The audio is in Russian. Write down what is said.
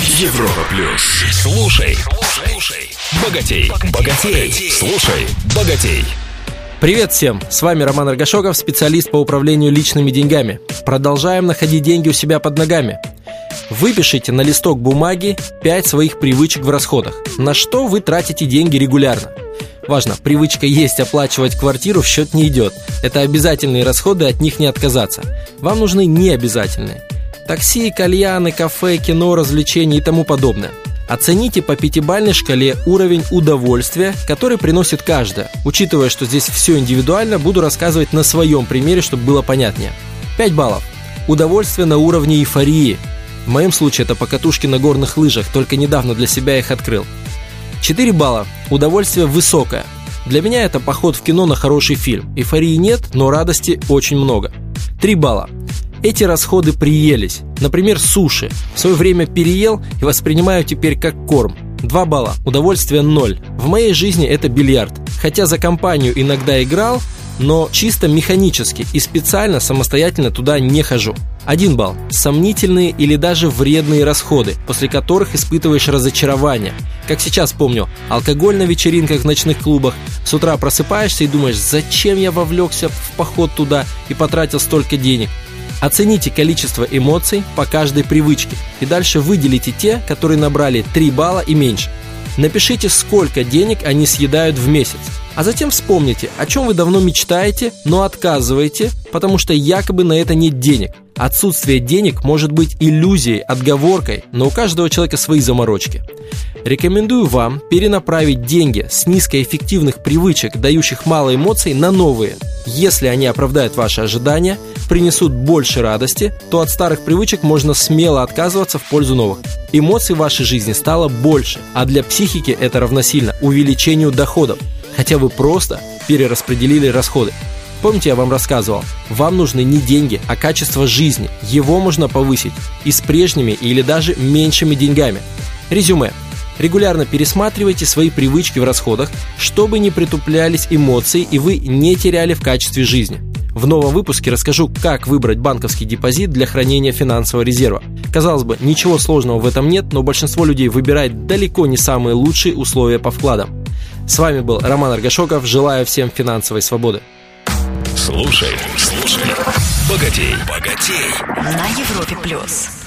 Европа плюс. Слушай, слушай, богатей, богатей, слушай, богатей. Привет всем! С вами Роман Аргашоков, специалист по управлению личными деньгами. Продолжаем находить деньги у себя под ногами. Выпишите на листок бумаги 5 своих привычек в расходах. На что вы тратите деньги регулярно? Важно, привычка есть оплачивать квартиру в счет не идет. Это обязательные расходы, от них не отказаться. Вам нужны необязательные. Такси, кальяны, кафе, кино, развлечения и тому подобное. Оцените по пятибалльной шкале уровень удовольствия, который приносит каждая. Учитывая, что здесь все индивидуально, буду рассказывать на своем примере, чтобы было понятнее. 5 баллов. Удовольствие на уровне эйфории. В моем случае это покатушки на горных лыжах, только недавно для себя их открыл. 4 балла. Удовольствие высокое. Для меня это поход в кино на хороший фильм. Эйфории нет, но радости очень много. 3 балла. Эти расходы приелись. Например, суши. В свое время переел и воспринимаю теперь как корм. 2 балла. Удовольствие 0. В моей жизни это бильярд. Хотя за компанию иногда играл, но чисто механически и специально самостоятельно туда не хожу. Один балл. Сомнительные или даже вредные расходы, после которых испытываешь разочарование. Как сейчас помню, алкоголь на вечеринках в ночных клубах. С утра просыпаешься и думаешь, зачем я вовлекся в поход туда и потратил столько денег. Оцените количество эмоций по каждой привычке и дальше выделите те, которые набрали 3 балла и меньше. Напишите, сколько денег они съедают в месяц. А затем вспомните, о чем вы давно мечтаете, но отказываете, потому что якобы на это нет денег. Отсутствие денег может быть иллюзией, отговоркой, но у каждого человека свои заморочки. Рекомендую вам перенаправить деньги с низкоэффективных привычек, дающих мало эмоций, на новые. Если они оправдают ваши ожидания, принесут больше радости, то от старых привычек можно смело отказываться в пользу новых. Эмоций в вашей жизни стало больше, а для психики это равносильно увеличению доходов, хотя вы просто перераспределили расходы. Помните, я вам рассказывал, вам нужны не деньги, а качество жизни. Его можно повысить и с прежними или даже меньшими деньгами. Резюме. Регулярно пересматривайте свои привычки в расходах, чтобы не притуплялись эмоции и вы не теряли в качестве жизни. В новом выпуске расскажу, как выбрать банковский депозит для хранения финансового резерва. Казалось бы, ничего сложного в этом нет, но большинство людей выбирает далеко не самые лучшие условия по вкладам. С вами был Роман Аргашоков. Желаю всем финансовой свободы. Слушай, слушай, богатей, богатей. На Европе плюс.